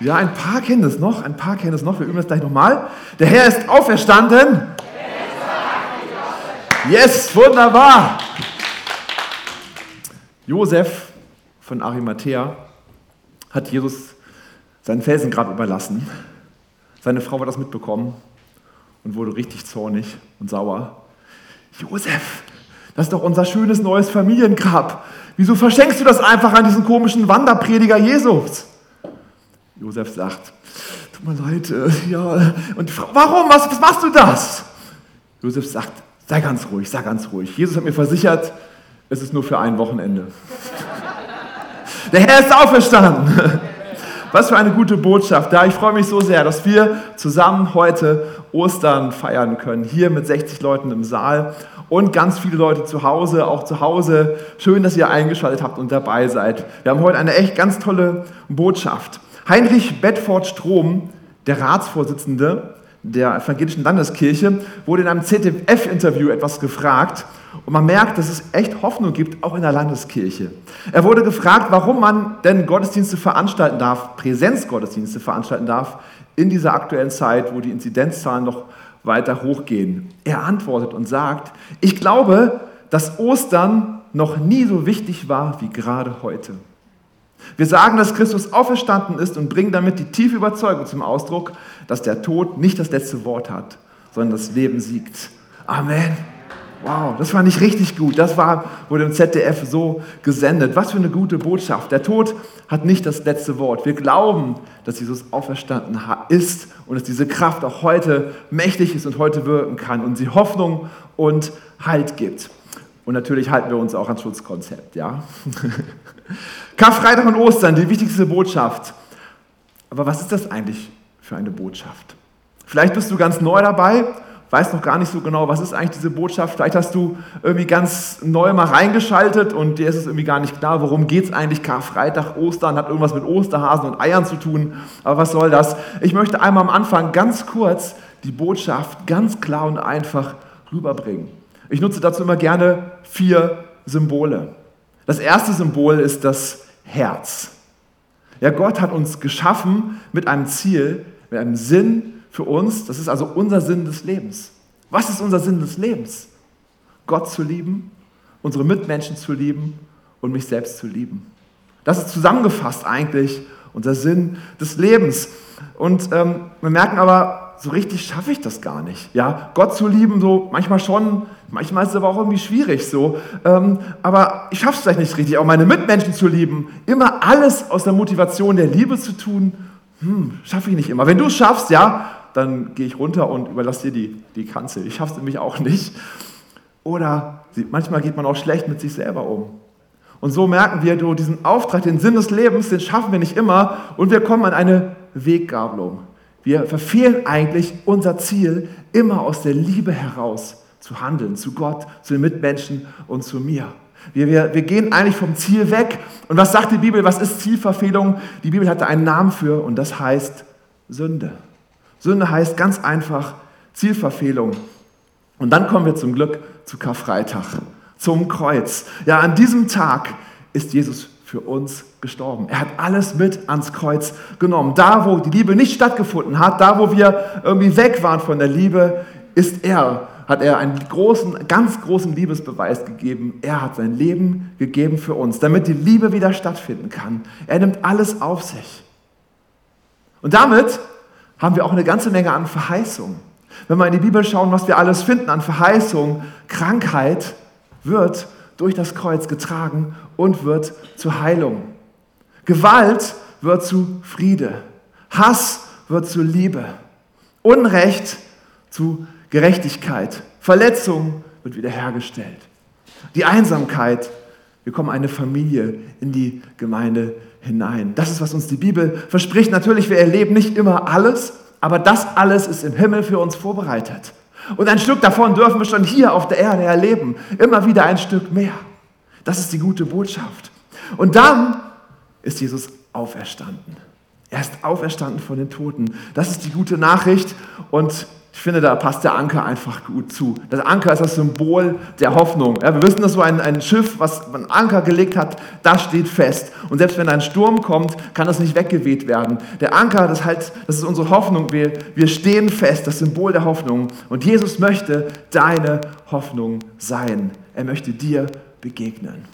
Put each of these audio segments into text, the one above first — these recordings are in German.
Ja, ein paar kennen es noch, ein paar kennen es noch. Wir üben das gleich nochmal. Der Herr ist auferstanden. Yes, wunderbar. Josef von Arimathea hat Jesus sein Felsengrab überlassen. Seine Frau hat das mitbekommen und wurde richtig zornig und sauer. Josef, das ist doch unser schönes neues Familiengrab. Wieso verschenkst du das einfach an diesen komischen Wanderprediger Jesus? Josef sagt, tut mir leid, äh, ja. Und die Frau, warum? Was, was machst du das? Josef sagt, sei ganz ruhig, sei ganz ruhig. Jesus hat mir versichert, es ist nur für ein Wochenende. Der Herr ist auferstanden. Was für eine gute Botschaft. Ja, ich freue mich so sehr, dass wir zusammen heute Ostern feiern können. Hier mit 60 Leuten im Saal und ganz viele Leute zu Hause, auch zu Hause. Schön, dass ihr eingeschaltet habt und dabei seid. Wir haben heute eine echt ganz tolle Botschaft. Heinrich Bedford Strom, der Ratsvorsitzende der evangelischen Landeskirche, wurde in einem ZDF-Interview etwas gefragt. Und man merkt, dass es echt Hoffnung gibt, auch in der Landeskirche. Er wurde gefragt, warum man denn Gottesdienste veranstalten darf, Präsenzgottesdienste veranstalten darf, in dieser aktuellen Zeit, wo die Inzidenzzahlen noch weiter hochgehen. Er antwortet und sagt, ich glaube, dass Ostern noch nie so wichtig war wie gerade heute. Wir sagen, dass Christus auferstanden ist und bringen damit die tiefe Überzeugung zum Ausdruck, dass der Tod nicht das letzte Wort hat, sondern das Leben siegt. Amen. Wow, das fand ich richtig gut. Das war, wurde im ZDF so gesendet. Was für eine gute Botschaft. Der Tod hat nicht das letzte Wort. Wir glauben, dass Jesus auferstanden ist und dass diese Kraft auch heute mächtig ist und heute wirken kann und sie Hoffnung und Halt gibt. Und natürlich halten wir uns auch ans Schutzkonzept, ja. Karfreitag und Ostern, die wichtigste Botschaft. Aber was ist das eigentlich für eine Botschaft? Vielleicht bist du ganz neu dabei weißt noch gar nicht so genau, was ist eigentlich diese Botschaft. Vielleicht hast du irgendwie ganz neu mal reingeschaltet und dir ist es irgendwie gar nicht klar, worum geht es eigentlich. Karfreitag, Ostern hat irgendwas mit Osterhasen und Eiern zu tun. Aber was soll das? Ich möchte einmal am Anfang ganz kurz die Botschaft ganz klar und einfach rüberbringen. Ich nutze dazu immer gerne vier Symbole. Das erste Symbol ist das Herz. Ja, Gott hat uns geschaffen mit einem Ziel, mit einem Sinn, für uns. Das ist also unser Sinn des Lebens. Was ist unser Sinn des Lebens? Gott zu lieben, unsere Mitmenschen zu lieben und mich selbst zu lieben. Das ist zusammengefasst eigentlich unser Sinn des Lebens. Und ähm, wir merken aber, so richtig schaffe ich das gar nicht. Ja, Gott zu lieben, so manchmal schon, manchmal ist es aber auch irgendwie schwierig so. Ähm, aber ich schaffe es vielleicht nicht richtig, auch meine Mitmenschen zu lieben. Immer alles aus der Motivation der Liebe zu tun, hm, schaffe ich nicht immer. Wenn du es schaffst, ja, dann gehe ich runter und überlasse dir die, die Kanzel. Ich schaffe es nämlich auch nicht. Oder manchmal geht man auch schlecht mit sich selber um. Und so merken wir, du, diesen Auftrag, den Sinn des Lebens, den schaffen wir nicht immer und wir kommen an eine Weggabelung. Wir verfehlen eigentlich unser Ziel, immer aus der Liebe heraus zu handeln, zu Gott, zu den Mitmenschen und zu mir. Wir, wir, wir gehen eigentlich vom Ziel weg. Und was sagt die Bibel? Was ist Zielverfehlung? Die Bibel hat da einen Namen für und das heißt Sünde. Sünde heißt ganz einfach Zielverfehlung. Und dann kommen wir zum Glück zu Karfreitag, zum Kreuz. Ja, an diesem Tag ist Jesus für uns gestorben. Er hat alles mit ans Kreuz genommen. Da, wo die Liebe nicht stattgefunden hat, da, wo wir irgendwie weg waren von der Liebe, ist er, hat er einen großen, ganz großen Liebesbeweis gegeben. Er hat sein Leben gegeben für uns, damit die Liebe wieder stattfinden kann. Er nimmt alles auf sich. Und damit haben wir auch eine ganze Menge an Verheißungen. Wenn wir in die Bibel schauen, was wir alles finden an Verheißungen, Krankheit wird durch das Kreuz getragen und wird zur Heilung. Gewalt wird zu Friede. Hass wird zu Liebe. Unrecht zu Gerechtigkeit. Verletzung wird wiederhergestellt. Die Einsamkeit, wir kommen eine Familie in die Gemeinde hinein. Das ist, was uns die Bibel verspricht. Natürlich, wir erleben nicht immer alles, aber das alles ist im Himmel für uns vorbereitet. Und ein Stück davon dürfen wir schon hier auf der Erde erleben. Immer wieder ein Stück mehr. Das ist die gute Botschaft. Und dann ist Jesus auferstanden. Er ist auferstanden von den Toten. Das ist die gute Nachricht. Und ich finde, da passt der Anker einfach gut zu. Das Anker ist das Symbol der Hoffnung. Ja, wir wissen, dass so ein, ein Schiff, was einen Anker gelegt hat, das steht fest. Und selbst wenn ein Sturm kommt, kann das nicht weggeweht werden. Der Anker, das, halt, das ist unsere Hoffnung. Wir, wir stehen fest, das Symbol der Hoffnung. Und Jesus möchte deine Hoffnung sein. Er möchte dir begegnen.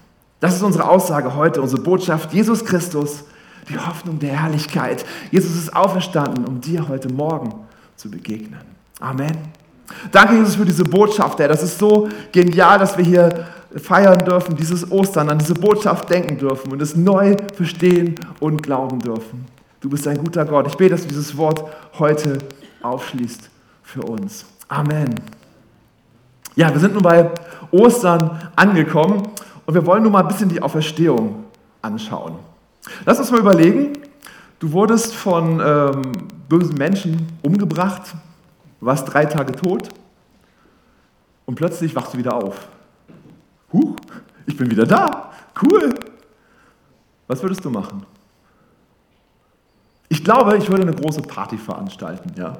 Das ist unsere Aussage heute, unsere Botschaft. Jesus Christus, die Hoffnung der Herrlichkeit. Jesus ist auferstanden, um dir heute Morgen zu begegnen. Amen. Danke, Jesus, für diese Botschaft, Herr. Das ist so genial, dass wir hier feiern dürfen, dieses Ostern, an diese Botschaft denken dürfen und es neu verstehen und glauben dürfen. Du bist ein guter Gott. Ich bete, dass du dieses Wort heute aufschließt für uns. Amen. Ja, wir sind nun bei Ostern angekommen und wir wollen nun mal ein bisschen die Auferstehung anschauen. Lass uns mal überlegen, du wurdest von ähm, bösen Menschen umgebracht, Warst drei Tage tot und plötzlich wachst du wieder auf. Huch, ich bin wieder da. Cool. Was würdest du machen? Ich glaube, ich würde eine große Party veranstalten. Ja.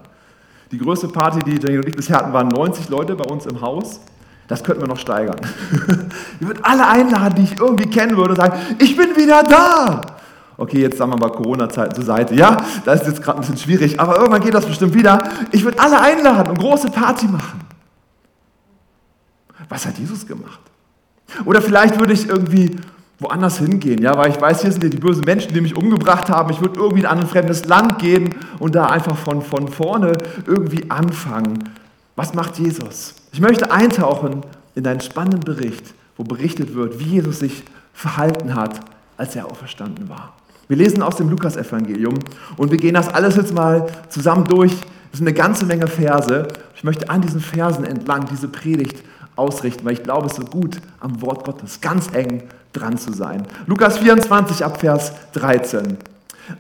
Die größte Party, die Jenny und ich bisher hatten, waren 90 Leute bei uns im Haus. Das könnten wir noch steigern. ich würde alle einladen, die ich irgendwie kennen würde, und sagen, ich bin wieder da. Okay, jetzt sagen wir mal Corona-Zeiten zur Seite. Ja, das ist jetzt gerade ein bisschen schwierig, aber irgendwann geht das bestimmt wieder. Ich würde alle einladen und große Party machen. Was hat Jesus gemacht? Oder vielleicht würde ich irgendwie woanders hingehen, ja, weil ich weiß, hier sind ja die bösen Menschen, die mich umgebracht haben. Ich würde irgendwie in ein fremdes Land gehen und da einfach von, von vorne irgendwie anfangen. Was macht Jesus? Ich möchte eintauchen in einen spannenden Bericht, wo berichtet wird, wie Jesus sich verhalten hat, als er auferstanden war. Wir lesen aus dem Lukasevangelium und wir gehen das alles jetzt mal zusammen durch. Das sind eine ganze Menge Verse. Ich möchte an diesen Versen entlang diese Predigt ausrichten, weil ich glaube, es ist so gut, am Wort Gottes ganz eng dran zu sein. Lukas 24 ab Vers 13.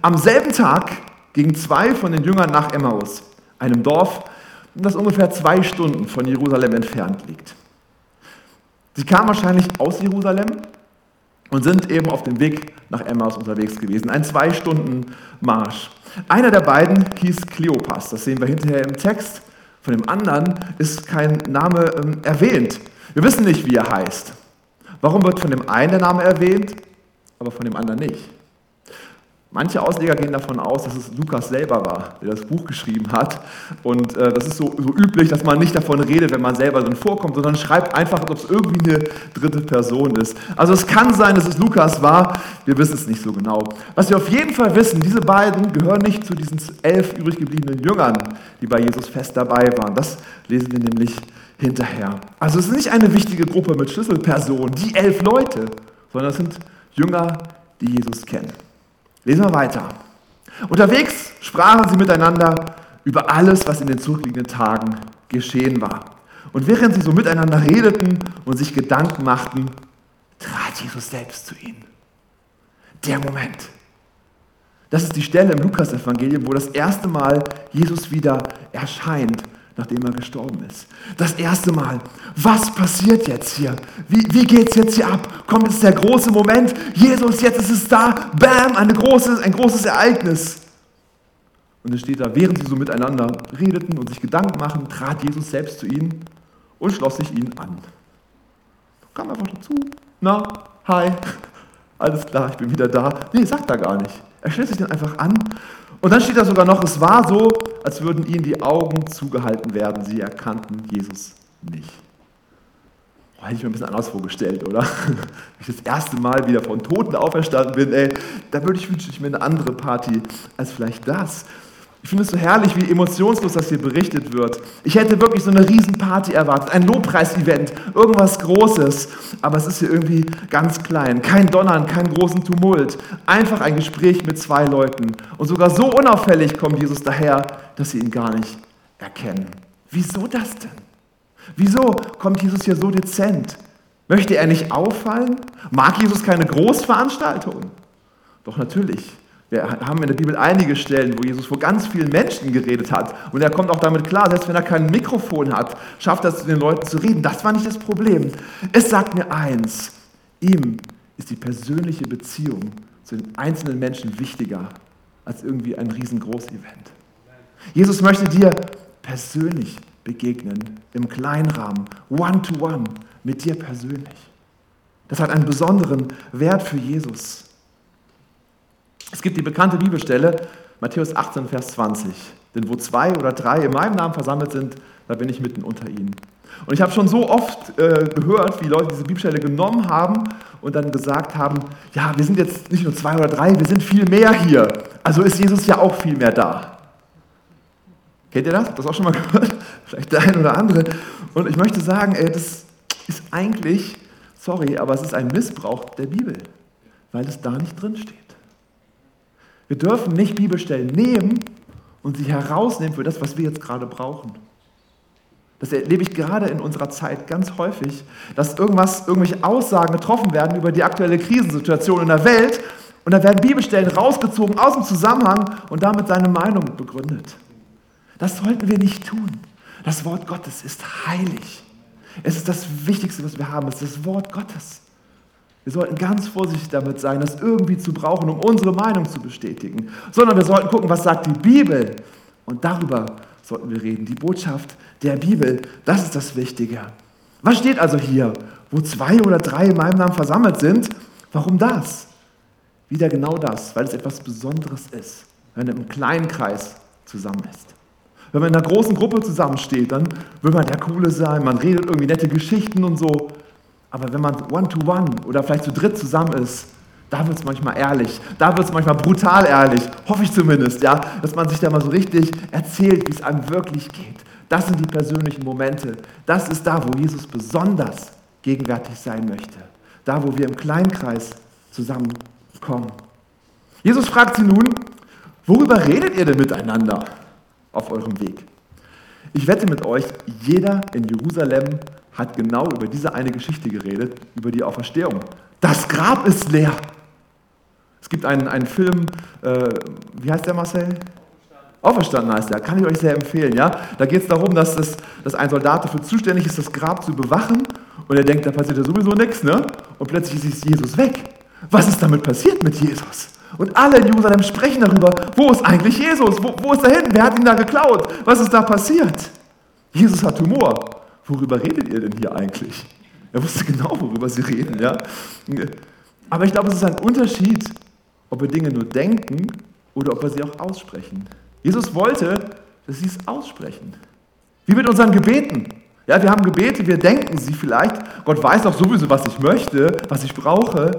Am selben Tag gingen zwei von den Jüngern nach Emmaus, einem Dorf, das ungefähr zwei Stunden von Jerusalem entfernt liegt. Sie kamen wahrscheinlich aus Jerusalem und sind eben auf dem Weg nach Emmaus unterwegs gewesen. Ein zwei Stunden Marsch. Einer der beiden hieß Kleopas, das sehen wir hinterher im Text. Von dem anderen ist kein Name ähm, erwähnt. Wir wissen nicht, wie er heißt. Warum wird von dem einen der Name erwähnt, aber von dem anderen nicht? Manche Ausleger gehen davon aus, dass es Lukas selber war, der das Buch geschrieben hat. Und äh, das ist so, so, üblich, dass man nicht davon redet, wenn man selber drin vorkommt, sondern schreibt einfach, ob es irgendwie eine dritte Person ist. Also es kann sein, dass es Lukas war, wir wissen es nicht so genau. Was wir auf jeden Fall wissen, diese beiden gehören nicht zu diesen elf übrig gebliebenen Jüngern, die bei Jesus fest dabei waren. Das lesen wir nämlich hinterher. Also es ist nicht eine wichtige Gruppe mit Schlüsselpersonen, die elf Leute, sondern es sind Jünger, die Jesus kennen. Lesen wir weiter. Unterwegs sprachen sie miteinander über alles, was in den zurückliegenden Tagen geschehen war. Und während sie so miteinander redeten und sich Gedanken machten, trat Jesus selbst zu ihnen. Der Moment. Das ist die Stelle im Lukas-Evangelium, wo das erste Mal Jesus wieder erscheint nachdem er gestorben ist. Das erste Mal. Was passiert jetzt hier? Wie, wie geht es jetzt hier ab? Kommt jetzt der große Moment? Jesus, jetzt ist es da. Bam, eine große, ein großes Ereignis. Und es steht da, während sie so miteinander redeten und sich Gedanken machen, trat Jesus selbst zu ihnen und schloss sich ihnen an. Kam einfach dazu. Na, hi, alles klar, ich bin wieder da. Nee, sagt er gar nicht. Er stellt sich dann einfach an und dann steht da sogar noch, es war so, als würden ihnen die Augen zugehalten werden. Sie erkannten Jesus nicht. Oh, hätte ich mir ein bisschen anders vorgestellt, oder? Wenn ich das erste Mal wieder von Toten auferstanden bin, ey, da würde ich wünschen, ich mir eine andere Party als vielleicht das. Ich finde es so herrlich, wie emotionslos das hier berichtet wird. Ich hätte wirklich so eine Riesenparty erwartet, ein Lobpreisevent, irgendwas Großes. Aber es ist hier irgendwie ganz klein. Kein Donnern, keinen großen Tumult. Einfach ein Gespräch mit zwei Leuten. Und sogar so unauffällig kommt Jesus daher, dass sie ihn gar nicht erkennen. Wieso das denn? Wieso kommt Jesus hier so dezent? Möchte er nicht auffallen? Mag Jesus keine Großveranstaltungen? Doch natürlich. Wir haben in der Bibel einige Stellen, wo Jesus vor ganz vielen Menschen geredet hat. Und er kommt auch damit klar, selbst wenn er kein Mikrofon hat, schafft er es, zu den Leuten zu reden. Das war nicht das Problem. Es sagt mir eins, ihm ist die persönliche Beziehung zu den einzelnen Menschen wichtiger als irgendwie ein riesengroßes Event. Jesus möchte dir persönlich begegnen, im Kleinrahmen, one-to-one, mit dir persönlich. Das hat einen besonderen Wert für Jesus. Es gibt die bekannte Bibelstelle, Matthäus 18, Vers 20. Denn wo zwei oder drei in meinem Namen versammelt sind, da bin ich mitten unter ihnen. Und ich habe schon so oft äh, gehört, wie Leute diese Bibelstelle genommen haben und dann gesagt haben, ja, wir sind jetzt nicht nur zwei oder drei, wir sind viel mehr hier. Also ist Jesus ja auch viel mehr da. Kennt ihr das? Das auch schon mal gehört? Vielleicht der ein oder andere. Und ich möchte sagen, ey, das ist eigentlich, sorry, aber es ist ein Missbrauch der Bibel, weil es da nicht drin steht. Wir dürfen nicht Bibelstellen nehmen und sie herausnehmen für das, was wir jetzt gerade brauchen. Das erlebe ich gerade in unserer Zeit ganz häufig, dass irgendwas, irgendwelche Aussagen getroffen werden über die aktuelle Krisensituation in der Welt und da werden Bibelstellen rausgezogen aus dem Zusammenhang und damit seine Meinung begründet. Das sollten wir nicht tun. Das Wort Gottes ist heilig. Es ist das Wichtigste, was wir haben, es ist das Wort Gottes. Wir sollten ganz vorsichtig damit sein, das irgendwie zu brauchen, um unsere Meinung zu bestätigen, sondern wir sollten gucken, was sagt die Bibel. Und darüber sollten wir reden. Die Botschaft der Bibel, das ist das Wichtige. Was steht also hier? Wo zwei oder drei in meinem Namen versammelt sind, warum das? Wieder genau das, weil es etwas Besonderes ist, wenn man im kleinen Kreis zusammen ist. Wenn man in einer großen Gruppe zusammensteht, dann will man der Coole sein, man redet irgendwie nette Geschichten und so. Aber wenn man one-to-one -one oder vielleicht zu dritt zusammen ist, da wird es manchmal ehrlich, da wird es manchmal brutal ehrlich, hoffe ich zumindest, ja, dass man sich da mal so richtig erzählt, wie es einem wirklich geht. Das sind die persönlichen Momente. Das ist da, wo Jesus besonders gegenwärtig sein möchte. Da, wo wir im Kleinkreis zusammenkommen. Jesus fragt sie nun, worüber redet ihr denn miteinander auf eurem Weg? Ich wette mit euch, jeder in Jerusalem hat genau über diese eine Geschichte geredet, über die Auferstehung. Das Grab ist leer. Es gibt einen, einen Film, äh, wie heißt der Marcel? Auferstanden heißt der, kann ich euch sehr empfehlen. Ja? Da geht es darum, dass, das, dass ein Soldat dafür zuständig ist, das Grab zu bewachen und er denkt, da passiert ja sowieso nichts, ne? und plötzlich ist Jesus weg. Was ist damit passiert mit Jesus? Und alle in Jerusalem sprechen darüber, wo ist eigentlich Jesus? Wo, wo ist er hin? Wer hat ihn da geklaut? Was ist da passiert? Jesus hat Humor. Worüber redet ihr denn hier eigentlich? Er wusste genau, worüber sie reden. Ja? Aber ich glaube, es ist ein Unterschied, ob wir Dinge nur denken oder ob wir sie auch aussprechen. Jesus wollte, dass sie es aussprechen. Wie mit unseren Gebeten. Ja, wir haben Gebete, wir denken sie vielleicht. Gott weiß auch sowieso, was ich möchte, was ich brauche.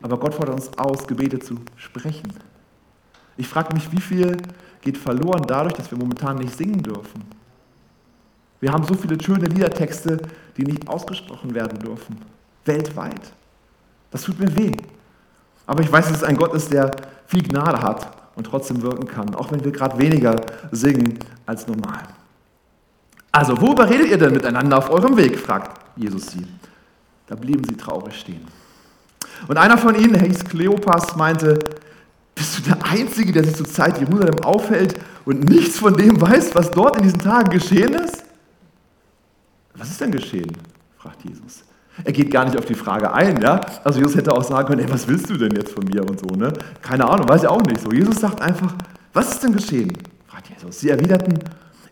Aber Gott fordert uns aus, Gebete zu sprechen. Ich frage mich, wie viel geht verloren dadurch, dass wir momentan nicht singen dürfen. Wir haben so viele schöne Liedertexte, die nicht ausgesprochen werden dürfen. Weltweit. Das tut mir weh. Aber ich weiß, dass es ein Gott ist, der viel Gnade hat und trotzdem wirken kann, auch wenn wir gerade weniger singen als normal. Also, worüber redet ihr denn miteinander auf eurem Weg? fragt Jesus sie. Da blieben sie traurig stehen. Und einer von ihnen, hieß Kleopas, meinte, bist du der Einzige, der sich zur Zeit Jerusalem aufhält und nichts von dem weiß, was dort in diesen Tagen geschehen ist? Was ist denn geschehen? fragt Jesus. Er geht gar nicht auf die Frage ein, ja. Also Jesus hätte auch sagen können, ey, was willst du denn jetzt von mir und so, ne? Keine Ahnung, weiß er auch nicht so. Jesus sagt einfach, was ist denn geschehen? fragt Jesus. Sie erwiderten,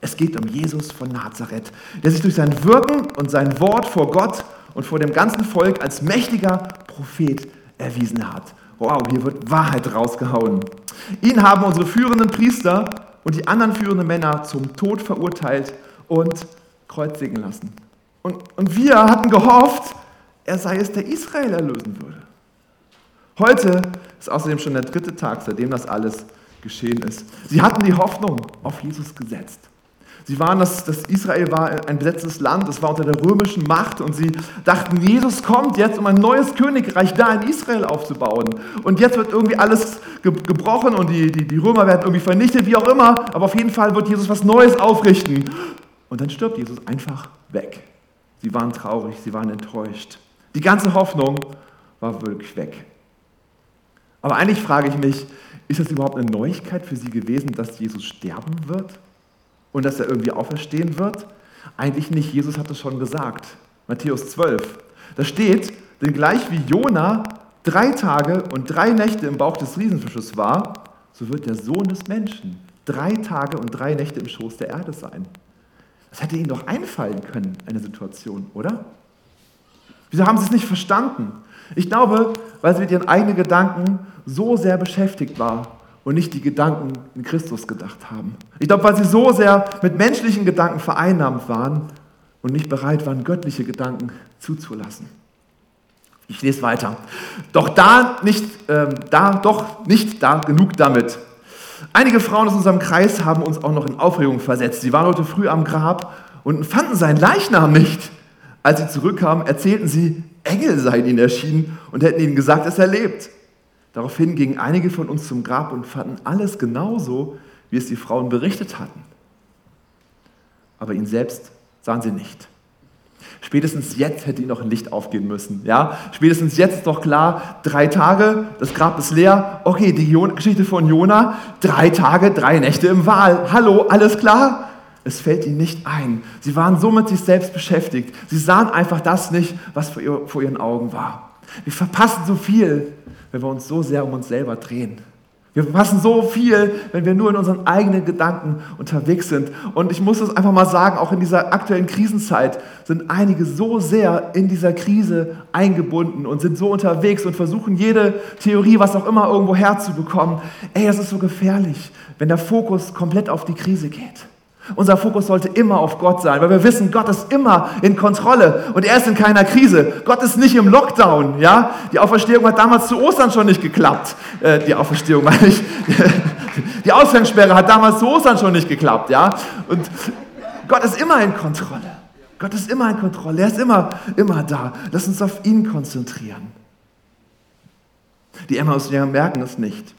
es geht um Jesus von Nazareth, der sich durch sein Wirken und sein Wort vor Gott und vor dem ganzen Volk als mächtiger Prophet erwiesen hat. Wow, hier wird Wahrheit rausgehauen. Ihn haben unsere führenden Priester und die anderen führenden Männer zum Tod verurteilt und kreuzigen lassen. Und, und wir hatten gehofft, er sei es, der Israel erlösen würde. Heute ist außerdem schon der dritte Tag, seitdem das alles geschehen ist. Sie hatten die Hoffnung auf Jesus gesetzt. Sie waren, das, das Israel war ein besetztes Land, es war unter der römischen Macht und sie dachten, Jesus kommt jetzt, um ein neues Königreich da in Israel aufzubauen. Und jetzt wird irgendwie alles gebrochen und die, die, die Römer werden irgendwie vernichtet, wie auch immer, aber auf jeden Fall wird Jesus was Neues aufrichten. Und dann stirbt Jesus einfach weg. Sie waren traurig, sie waren enttäuscht. Die ganze Hoffnung war wirklich weg. Aber eigentlich frage ich mich, ist das überhaupt eine Neuigkeit für sie gewesen, dass Jesus sterben wird und dass er irgendwie auferstehen wird? Eigentlich nicht, Jesus hat es schon gesagt. Matthäus 12. Da steht, denn gleich wie Jona drei Tage und drei Nächte im Bauch des Riesenfisches war, so wird der Sohn des Menschen drei Tage und drei Nächte im Schoß der Erde sein. Das hätte ihnen doch einfallen können, eine Situation, oder? Wieso haben sie es nicht verstanden? Ich glaube, weil sie mit ihren eigenen Gedanken so sehr beschäftigt war und nicht die Gedanken in Christus gedacht haben. Ich glaube, weil sie so sehr mit menschlichen Gedanken vereinnahmt waren und nicht bereit waren, göttliche Gedanken zuzulassen. Ich lese weiter. Doch da nicht, äh, da doch nicht da genug damit. Einige Frauen aus unserem Kreis haben uns auch noch in Aufregung versetzt. Sie waren heute früh am Grab und fanden seinen Leichnam nicht. Als sie zurückkamen, erzählten sie, Engel seien ihnen erschienen und hätten ihnen gesagt, dass er lebt. Daraufhin gingen einige von uns zum Grab und fanden alles genauso, wie es die Frauen berichtet hatten. Aber ihn selbst sahen sie nicht. Spätestens jetzt hätte ihm noch ein Licht aufgehen müssen. Ja? Spätestens jetzt ist doch klar, drei Tage, das Grab ist leer. Okay, die Geschichte von Jona, drei Tage, drei Nächte im Wal. Hallo, alles klar? Es fällt ihnen nicht ein. Sie waren so mit sich selbst beschäftigt. Sie sahen einfach das nicht, was vor, ihr, vor ihren Augen war. Wir verpassen so viel, wenn wir uns so sehr um uns selber drehen. Wir verpassen so viel, wenn wir nur in unseren eigenen Gedanken unterwegs sind. Und ich muss es einfach mal sagen, auch in dieser aktuellen Krisenzeit sind einige so sehr in dieser Krise eingebunden und sind so unterwegs und versuchen jede Theorie, was auch immer, irgendwo herzubekommen. Ey, das ist so gefährlich, wenn der Fokus komplett auf die Krise geht. Unser Fokus sollte immer auf Gott sein, weil wir wissen, Gott ist immer in Kontrolle und er ist in keiner Krise. Gott ist nicht im Lockdown. Ja? Die Auferstehung hat damals zu Ostern schon nicht geklappt. Äh, die Auferstehung meine ich. Die Ausgangssperre hat damals zu Ostern schon nicht geklappt. Ja? Und Gott ist immer in Kontrolle. Gott ist immer in Kontrolle. Er ist immer, immer da. Lass uns auf ihn konzentrieren. Die Emmaus-Jünger merken es nicht.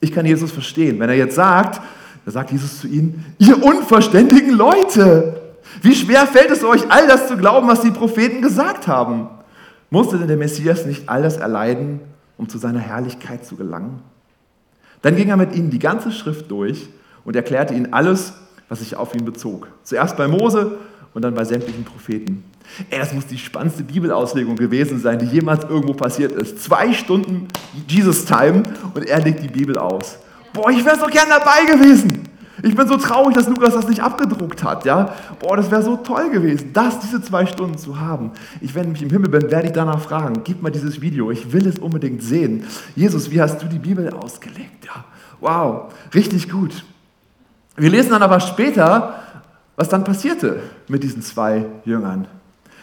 Ich kann Jesus verstehen. Wenn er jetzt sagt, da sagt Jesus zu ihnen, ihr unverständigen Leute, wie schwer fällt es euch, all das zu glauben, was die Propheten gesagt haben? Musste denn der Messias nicht all das erleiden, um zu seiner Herrlichkeit zu gelangen? Dann ging er mit ihnen die ganze Schrift durch und erklärte ihnen alles, was sich auf ihn bezog. Zuerst bei Mose und dann bei sämtlichen Propheten. Ey, das muss die spannendste Bibelauslegung gewesen sein, die jemals irgendwo passiert ist. Zwei Stunden Jesus-Time und er legt die Bibel aus. Boah, ich wäre so gern dabei gewesen. Ich bin so traurig, dass Lukas das nicht abgedruckt hat. Ja? Boah, das wäre so toll gewesen, das, diese zwei Stunden zu haben. Ich, wenn ich im Himmel bin, werde ich danach fragen, gib mal dieses Video, ich will es unbedingt sehen. Jesus, wie hast du die Bibel ausgelegt? Ja, wow, richtig gut. Wir lesen dann aber später, was dann passierte mit diesen zwei Jüngern.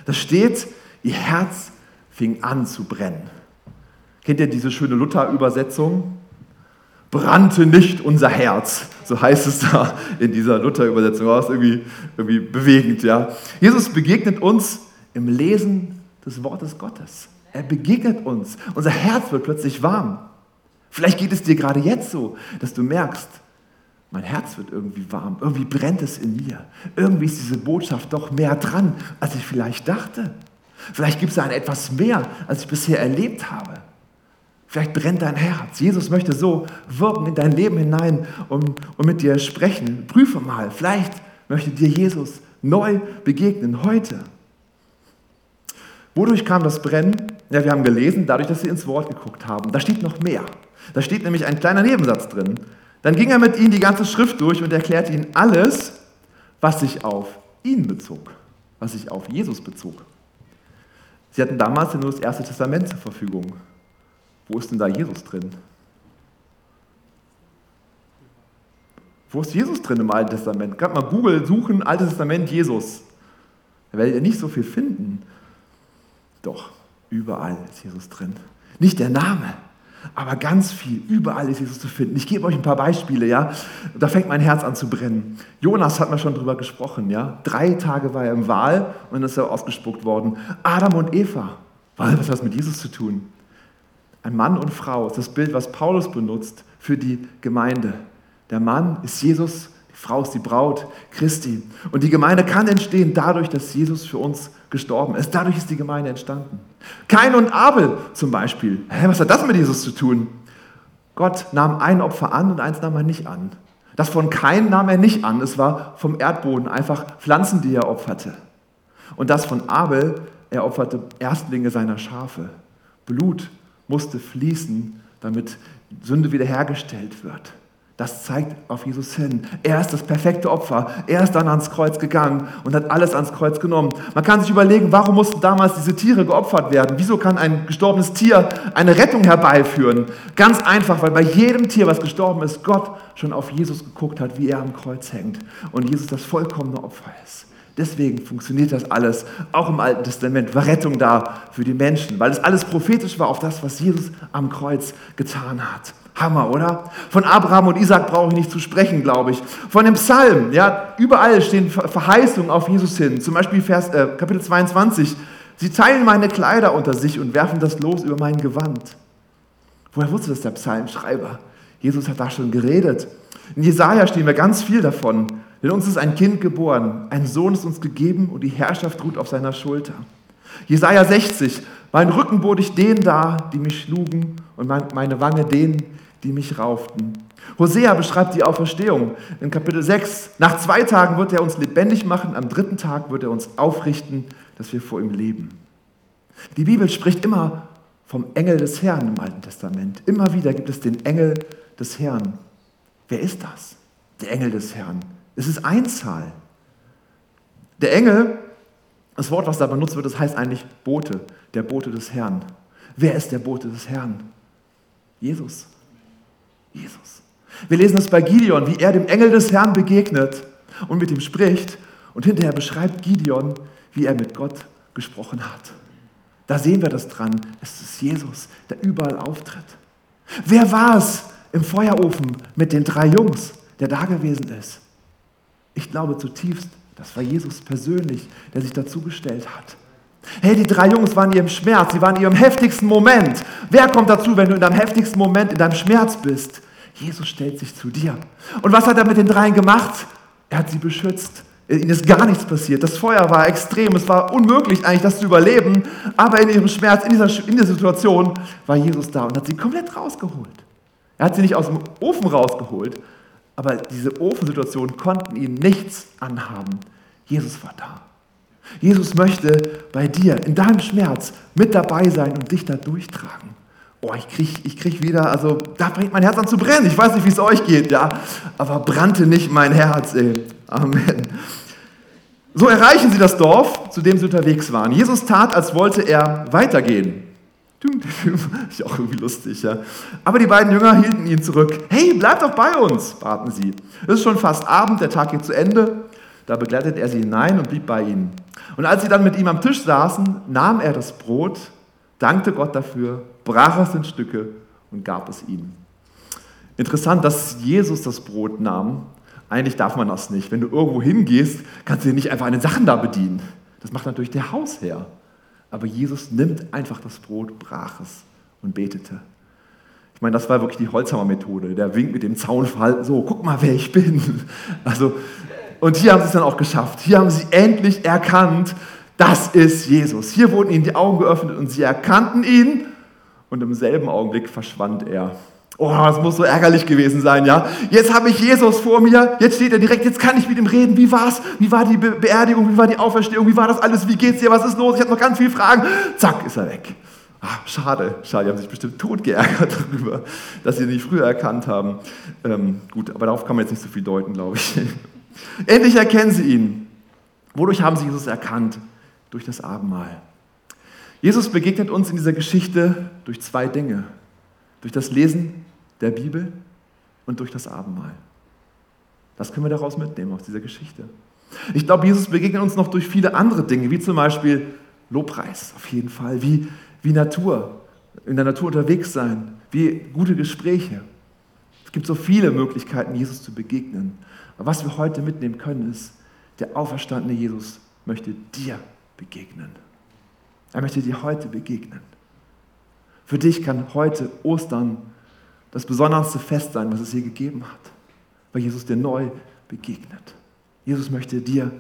Da steht, ihr Herz fing an zu brennen. Kennt ihr diese schöne Luther-Übersetzung? Brannte nicht unser Herz. So heißt es da in dieser Luther-Übersetzung. Das ist irgendwie, irgendwie bewegend. Ja. Jesus begegnet uns im Lesen des Wortes Gottes. Er begegnet uns. Unser Herz wird plötzlich warm. Vielleicht geht es dir gerade jetzt so, dass du merkst, mein Herz wird irgendwie warm. Irgendwie brennt es in mir. Irgendwie ist diese Botschaft doch mehr dran, als ich vielleicht dachte. Vielleicht gibt es ein etwas mehr, als ich bisher erlebt habe. Vielleicht brennt dein Herz. Jesus möchte so wirken in dein Leben hinein und, und mit dir sprechen. Prüfe mal, vielleicht möchte dir Jesus neu begegnen heute. Wodurch kam das Brennen? Ja, wir haben gelesen, dadurch, dass sie ins Wort geguckt haben. Da steht noch mehr. Da steht nämlich ein kleiner Nebensatz drin. Dann ging er mit ihnen die ganze Schrift durch und erklärte ihnen alles, was sich auf ihn bezog, was sich auf Jesus bezog. Sie hatten damals ja nur das Erste Testament zur Verfügung. Wo ist denn da Jesus drin? Wo ist Jesus drin im Alten Testament? Gerade mal Google suchen, Altes Testament Jesus. Da werdet ihr nicht so viel finden. Doch, überall ist Jesus drin. Nicht der Name, aber ganz viel. Überall ist Jesus zu finden. Ich gebe euch ein paar Beispiele, ja. Da fängt mein Herz an zu brennen. Jonas hat mir schon drüber gesprochen, ja. Drei Tage war er im Wahl und dann ist er ausgespuckt worden. Adam und Eva. Was hat das mit Jesus zu tun? Ein Mann und Frau ist das Bild, was Paulus benutzt für die Gemeinde. Der Mann ist Jesus, die Frau ist die Braut Christi. Und die Gemeinde kann entstehen dadurch, dass Jesus für uns gestorben ist. Dadurch ist die Gemeinde entstanden. Kain und Abel zum Beispiel. Hä, was hat das mit Jesus zu tun? Gott nahm ein Opfer an und eins nahm er nicht an. Das von Kain nahm er nicht an. Es war vom Erdboden einfach Pflanzen, die er opferte. Und das von Abel, er opferte Erstlinge seiner Schafe. Blut musste fließen, damit Sünde wiederhergestellt wird. Das zeigt auf Jesus hin. Er ist das perfekte Opfer. Er ist dann ans Kreuz gegangen und hat alles ans Kreuz genommen. Man kann sich überlegen, warum mussten damals diese Tiere geopfert werden? Wieso kann ein gestorbenes Tier eine Rettung herbeiführen? Ganz einfach, weil bei jedem Tier, was gestorben ist, Gott schon auf Jesus geguckt hat, wie er am Kreuz hängt und Jesus das vollkommene Opfer ist. Deswegen funktioniert das alles. Auch im Alten Testament war Rettung da für die Menschen, weil es alles prophetisch war auf das, was Jesus am Kreuz getan hat. Hammer, oder? Von Abraham und Isaac brauche ich nicht zu sprechen, glaube ich. Von dem Psalm, ja, überall stehen Verheißungen auf Jesus hin. Zum Beispiel Vers, äh, Kapitel 22. Sie teilen meine Kleider unter sich und werfen das Los über mein Gewand. Woher wusste das der Psalmschreiber? Jesus hat da schon geredet. In Jesaja stehen wir ganz viel davon. Denn uns ist ein Kind geboren, ein Sohn ist uns gegeben und die Herrschaft ruht auf seiner Schulter. Jesaja 60. Mein Rücken bot ich denen dar, die mich schlugen, und meine Wange denen, die mich rauften. Hosea beschreibt die Auferstehung in Kapitel 6. Nach zwei Tagen wird er uns lebendig machen, am dritten Tag wird er uns aufrichten, dass wir vor ihm leben. Die Bibel spricht immer vom Engel des Herrn im Alten Testament. Immer wieder gibt es den Engel des Herrn. Wer ist das? Der Engel des Herrn. Es ist Einzahl. Der Engel, das Wort, was da benutzt wird, das heißt eigentlich Bote, der Bote des Herrn. Wer ist der Bote des Herrn? Jesus. Jesus. Wir lesen es bei Gideon, wie er dem Engel des Herrn begegnet und mit ihm spricht. Und hinterher beschreibt Gideon, wie er mit Gott gesprochen hat. Da sehen wir das dran. Es ist Jesus, der überall auftritt. Wer war es im Feuerofen mit den drei Jungs, der da gewesen ist? Ich glaube zutiefst, das war Jesus persönlich, der sich dazugestellt hat. Hey, die drei Jungs waren in ihrem Schmerz, sie waren in ihrem heftigsten Moment. Wer kommt dazu, wenn du in deinem heftigsten Moment in deinem Schmerz bist? Jesus stellt sich zu dir. Und was hat er mit den dreien gemacht? Er hat sie beschützt. Ihnen ist gar nichts passiert. Das Feuer war extrem. Es war unmöglich eigentlich, das zu überleben. Aber in ihrem Schmerz, in dieser, in dieser Situation, war Jesus da und hat sie komplett rausgeholt. Er hat sie nicht aus dem Ofen rausgeholt, aber diese Ofensituation konnten ihnen nichts anhaben. Jesus war da. Jesus möchte bei dir in deinem Schmerz mit dabei sein und dich da durchtragen. Oh, ich kriege ich krieg wieder, also da bringt mein Herz an zu brennen. Ich weiß nicht, wie es euch geht, ja, aber brannte nicht mein Herz, ey. Amen. So erreichen sie das Dorf, zu dem sie unterwegs waren. Jesus tat, als wollte er weitergehen. Ist ja auch irgendwie lustig, ja. Aber die beiden Jünger hielten ihn zurück. Hey, bleib doch bei uns, baten sie. Es ist schon fast Abend, der Tag geht zu Ende. Da begleitete er sie hinein und blieb bei ihnen. Und als sie dann mit ihm am Tisch saßen, nahm er das Brot, dankte Gott dafür, brach es in Stücke und gab es ihnen. Interessant, dass Jesus das Brot nahm. Eigentlich darf man das nicht. Wenn du irgendwo hingehst, kannst du dir nicht einfach an den Sachen da bedienen. Das macht natürlich der Hausherr. Aber Jesus nimmt einfach das Brot, brach es und betete. Ich meine, das war wirklich die Holzhammer-Methode. Der winkt mit dem Zaunfall, so, guck mal, wer ich bin. Also, und hier haben sie es dann auch geschafft. Hier haben sie endlich erkannt, das ist Jesus. Hier wurden ihnen die Augen geöffnet und sie erkannten ihn und im selben Augenblick verschwand er. Oh, das muss so ärgerlich gewesen sein, ja. Jetzt habe ich Jesus vor mir, jetzt steht er direkt, jetzt kann ich mit ihm reden. Wie war's? Wie war die Be Beerdigung? Wie war die Auferstehung? Wie war das alles? Wie geht's dir? Was ist los? Ich habe noch ganz viele Fragen. Zack, ist er weg. Ah, schade, schade, die haben sich bestimmt tot geärgert darüber, dass sie ihn nicht früher erkannt haben. Ähm, gut, aber darauf kann man jetzt nicht so viel deuten, glaube ich. Endlich erkennen sie ihn. Wodurch haben sie Jesus erkannt? Durch das Abendmahl. Jesus begegnet uns in dieser Geschichte durch zwei Dinge. Durch das Lesen der Bibel und durch das Abendmahl. Das können wir daraus mitnehmen aus dieser Geschichte. Ich glaube, Jesus begegnet uns noch durch viele andere Dinge, wie zum Beispiel Lobpreis, auf jeden Fall, wie, wie Natur, in der Natur unterwegs sein, wie gute Gespräche. Es gibt so viele Möglichkeiten, Jesus zu begegnen. Aber was wir heute mitnehmen können, ist, der auferstandene Jesus möchte dir begegnen. Er möchte dir heute begegnen. Für dich kann heute Ostern das besonderste Fest sein, was es je gegeben hat, weil Jesus dir neu begegnet. Jesus möchte dir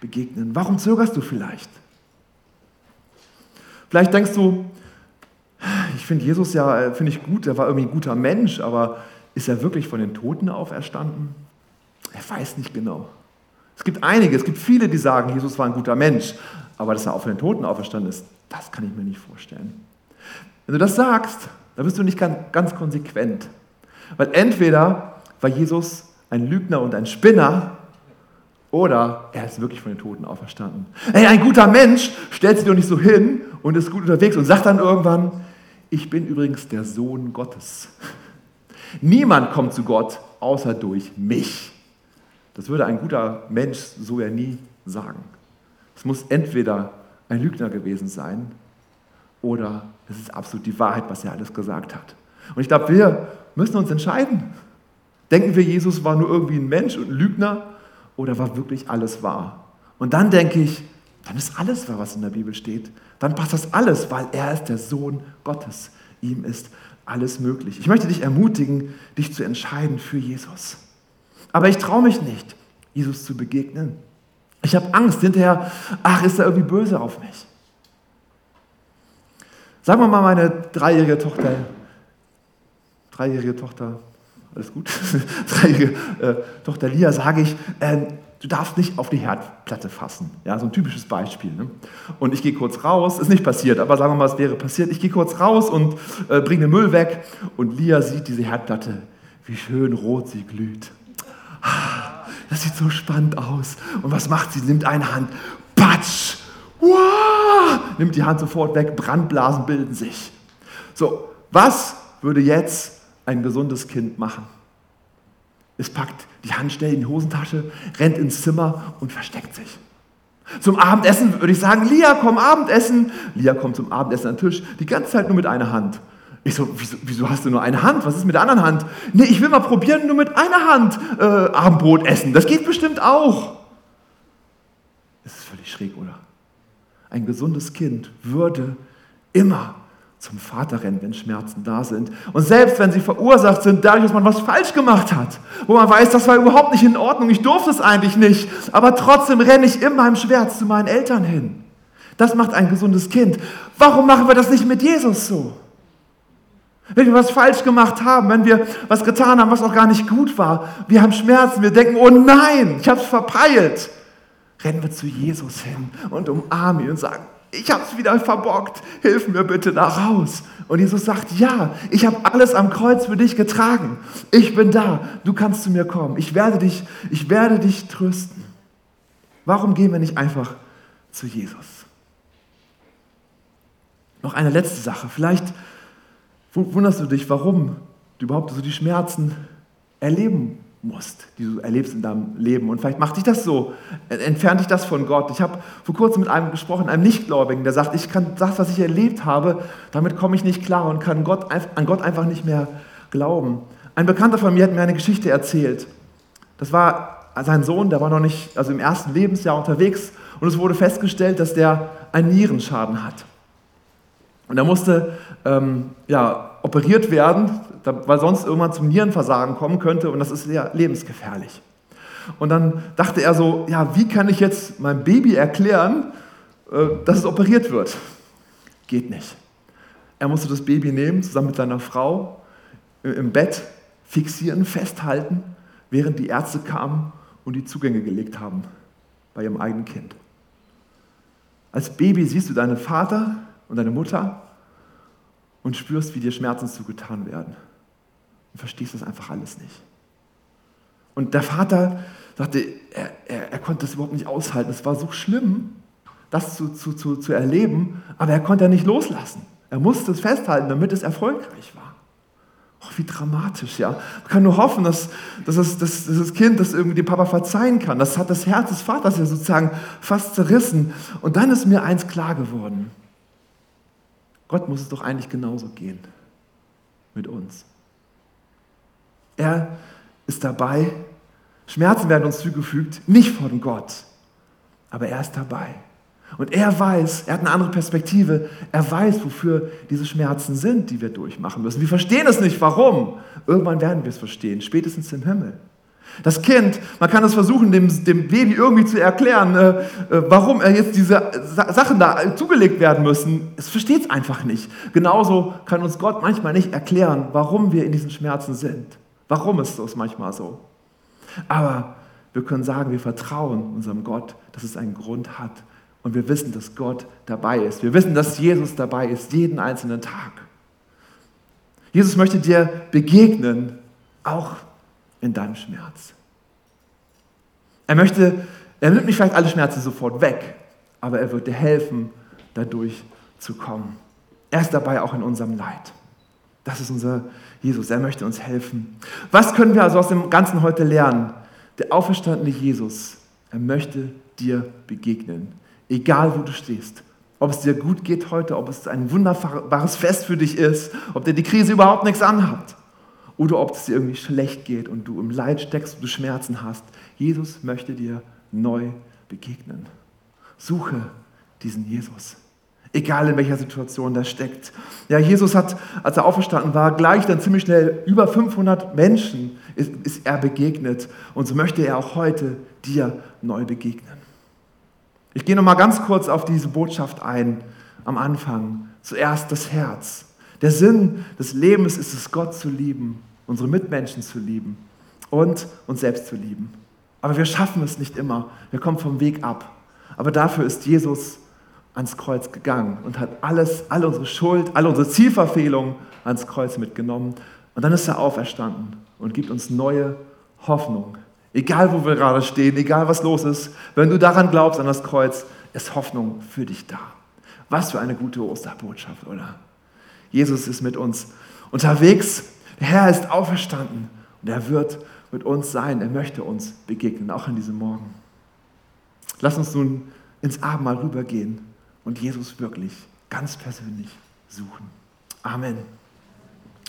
begegnen. Warum zögerst du vielleicht? Vielleicht denkst du, ich finde Jesus ja, äh, finde ich gut, er war irgendwie ein guter Mensch, aber ist er wirklich von den Toten auferstanden? Er weiß nicht genau. Es gibt einige, es gibt viele, die sagen, Jesus war ein guter Mensch, aber dass er auch von den Toten auferstanden ist, das kann ich mir nicht vorstellen. Wenn du das sagst, da bist du nicht ganz, ganz konsequent. Weil entweder war Jesus ein Lügner und ein Spinner oder er ist wirklich von den Toten auferstanden. Ey, ein guter Mensch stellt sich doch nicht so hin und ist gut unterwegs und sagt dann irgendwann, ich bin übrigens der Sohn Gottes. Niemand kommt zu Gott außer durch mich. Das würde ein guter Mensch so ja nie sagen. Es muss entweder ein Lügner gewesen sein oder es ist absolut die Wahrheit, was er alles gesagt hat. Und ich glaube, wir müssen uns entscheiden. Denken wir, Jesus war nur irgendwie ein Mensch und ein Lügner oder war wirklich alles wahr? Und dann denke ich, dann ist alles wahr, was in der Bibel steht. Dann passt das alles, weil er ist der Sohn Gottes. Ihm ist alles möglich. Ich möchte dich ermutigen, dich zu entscheiden für Jesus. Aber ich traue mich nicht, Jesus zu begegnen. Ich habe Angst hinterher, ach, ist er irgendwie böse auf mich. Sagen wir mal, meine dreijährige Tochter, dreijährige Tochter, alles gut, dreijährige äh, Tochter Lia, sage ich, äh, du darfst nicht auf die Herdplatte fassen. Ja, so ein typisches Beispiel. Ne? Und ich gehe kurz raus, ist nicht passiert, aber sagen wir mal, es wäre passiert. Ich gehe kurz raus und äh, bringe den Müll weg und Lia sieht diese Herdplatte, wie schön rot sie glüht. Das sieht so spannend aus. Und was macht sie? Sie nimmt eine Hand, patsch, wow, nimmt die Hand sofort weg, Brandblasen bilden sich. So, was würde jetzt ein gesundes Kind machen? Es packt die Handstelle in die Hosentasche, rennt ins Zimmer und versteckt sich. Zum Abendessen würde ich sagen, Lia, komm Abendessen. Lia kommt zum Abendessen an den Tisch, die ganze Zeit nur mit einer Hand. Ich so, wieso, wieso, hast du nur eine Hand? Was ist mit der anderen Hand? Nee, ich will mal probieren, nur mit einer Hand äh, Abendbrot essen. Das geht bestimmt auch. Das ist völlig schräg, oder? Ein gesundes Kind würde immer zum Vater rennen, wenn Schmerzen da sind. Und selbst wenn sie verursacht sind, dadurch, dass man was falsch gemacht hat, wo man weiß, das war überhaupt nicht in Ordnung, ich durfte es eigentlich nicht, aber trotzdem renne ich in meinem Schmerz zu meinen Eltern hin. Das macht ein gesundes Kind. Warum machen wir das nicht mit Jesus so? Wenn wir was falsch gemacht haben, wenn wir was getan haben, was auch gar nicht gut war, wir haben Schmerzen, wir denken, oh nein, ich habe es verpeilt, rennen wir zu Jesus hin und umarmen ihn und sagen, ich habe es wieder verbockt, hilf mir bitte da raus. Und Jesus sagt, ja, ich habe alles am Kreuz für dich getragen. Ich bin da, du kannst zu mir kommen. Ich werde dich, ich werde dich trösten. Warum gehen wir nicht einfach zu Jesus? Noch eine letzte Sache. Vielleicht wunderst du dich, warum du überhaupt so die Schmerzen erleben musst, die du erlebst in deinem Leben. Und vielleicht macht dich das so, entfernt dich das von Gott. Ich habe vor kurzem mit einem gesprochen, einem Nichtgläubigen, der sagt, ich kann das, was ich erlebt habe, damit komme ich nicht klar und kann Gott, an Gott einfach nicht mehr glauben. Ein Bekannter von mir hat mir eine Geschichte erzählt. Das war sein Sohn, der war noch nicht, also im ersten Lebensjahr unterwegs und es wurde festgestellt, dass der einen Nierenschaden hat. Und er musste ähm, ja, operiert werden, weil sonst irgendwann zum Nierenversagen kommen könnte und das ist sehr lebensgefährlich. Und dann dachte er so, ja, wie kann ich jetzt meinem Baby erklären, äh, dass es operiert wird? Geht nicht. Er musste das Baby nehmen, zusammen mit seiner Frau, im Bett fixieren, festhalten, während die Ärzte kamen und die Zugänge gelegt haben bei ihrem eigenen Kind. Als Baby siehst du deinen Vater und deine Mutter und spürst, wie dir Schmerzen zugetan werden. Und verstehst das einfach alles nicht. Und der Vater sagte, er, er, er konnte das überhaupt nicht aushalten. Es war so schlimm, das zu, zu, zu, zu erleben, aber er konnte ja nicht loslassen. Er musste es festhalten, damit es erfolgreich war. Oh, wie dramatisch, ja. Man kann nur hoffen, dass, dass, das, dass, dass das Kind das irgendwie dem Papa verzeihen kann. Das hat das Herz des Vaters ja sozusagen fast zerrissen. Und dann ist mir eins klar geworden. Gott muss es doch eigentlich genauso gehen mit uns. Er ist dabei, Schmerzen werden uns zugefügt, nicht von Gott, aber er ist dabei. Und er weiß, er hat eine andere Perspektive, er weiß, wofür diese Schmerzen sind, die wir durchmachen müssen. Wir verstehen es nicht, warum. Irgendwann werden wir es verstehen, spätestens im Himmel. Das Kind, man kann es versuchen, dem, dem, Baby irgendwie zu erklären, äh, äh warum er jetzt diese Sachen da zugelegt werden müssen. Es versteht es einfach nicht. Genauso kann uns Gott manchmal nicht erklären, warum wir in diesen Schmerzen sind. Warum ist es manchmal so? Aber wir können sagen, wir vertrauen unserem Gott, dass es einen Grund hat. Und wir wissen, dass Gott dabei ist. Wir wissen, dass Jesus dabei ist, jeden einzelnen Tag. Jesus möchte dir begegnen, auch in deinem Schmerz. Er möchte, er nimmt nicht vielleicht alle Schmerzen sofort weg, aber er wird dir helfen, dadurch zu kommen. Er ist dabei auch in unserem Leid. Das ist unser Jesus. Er möchte uns helfen. Was können wir also aus dem Ganzen heute lernen? Der auferstandene Jesus, er möchte dir begegnen. Egal wo du stehst. Ob es dir gut geht heute, ob es ein wunderbares Fest für dich ist, ob dir die Krise überhaupt nichts anhat oder ob es dir irgendwie schlecht geht und du im Leid steckst und du Schmerzen hast. Jesus möchte dir neu begegnen. Suche diesen Jesus. Egal in welcher Situation der steckt. Ja, Jesus hat, als er auferstanden war, gleich dann ziemlich schnell über 500 Menschen ist, ist er begegnet. Und so möchte er auch heute dir neu begegnen. Ich gehe nochmal ganz kurz auf diese Botschaft ein am Anfang. Zuerst das Herz. Der Sinn des Lebens ist es, Gott zu lieben, unsere Mitmenschen zu lieben und uns selbst zu lieben. Aber wir schaffen es nicht immer. Wir kommen vom Weg ab. Aber dafür ist Jesus ans Kreuz gegangen und hat alles, alle unsere Schuld, alle unsere Zielverfehlungen ans Kreuz mitgenommen. Und dann ist er auferstanden und gibt uns neue Hoffnung. Egal, wo wir gerade stehen, egal, was los ist, wenn du daran glaubst, an das Kreuz, ist Hoffnung für dich da. Was für eine gute Osterbotschaft, oder? Jesus ist mit uns unterwegs. Der Herr ist auferstanden und er wird mit uns sein. Er möchte uns begegnen, auch an diesem Morgen. Lass uns nun ins Abendmahl rübergehen und Jesus wirklich ganz persönlich suchen. Amen.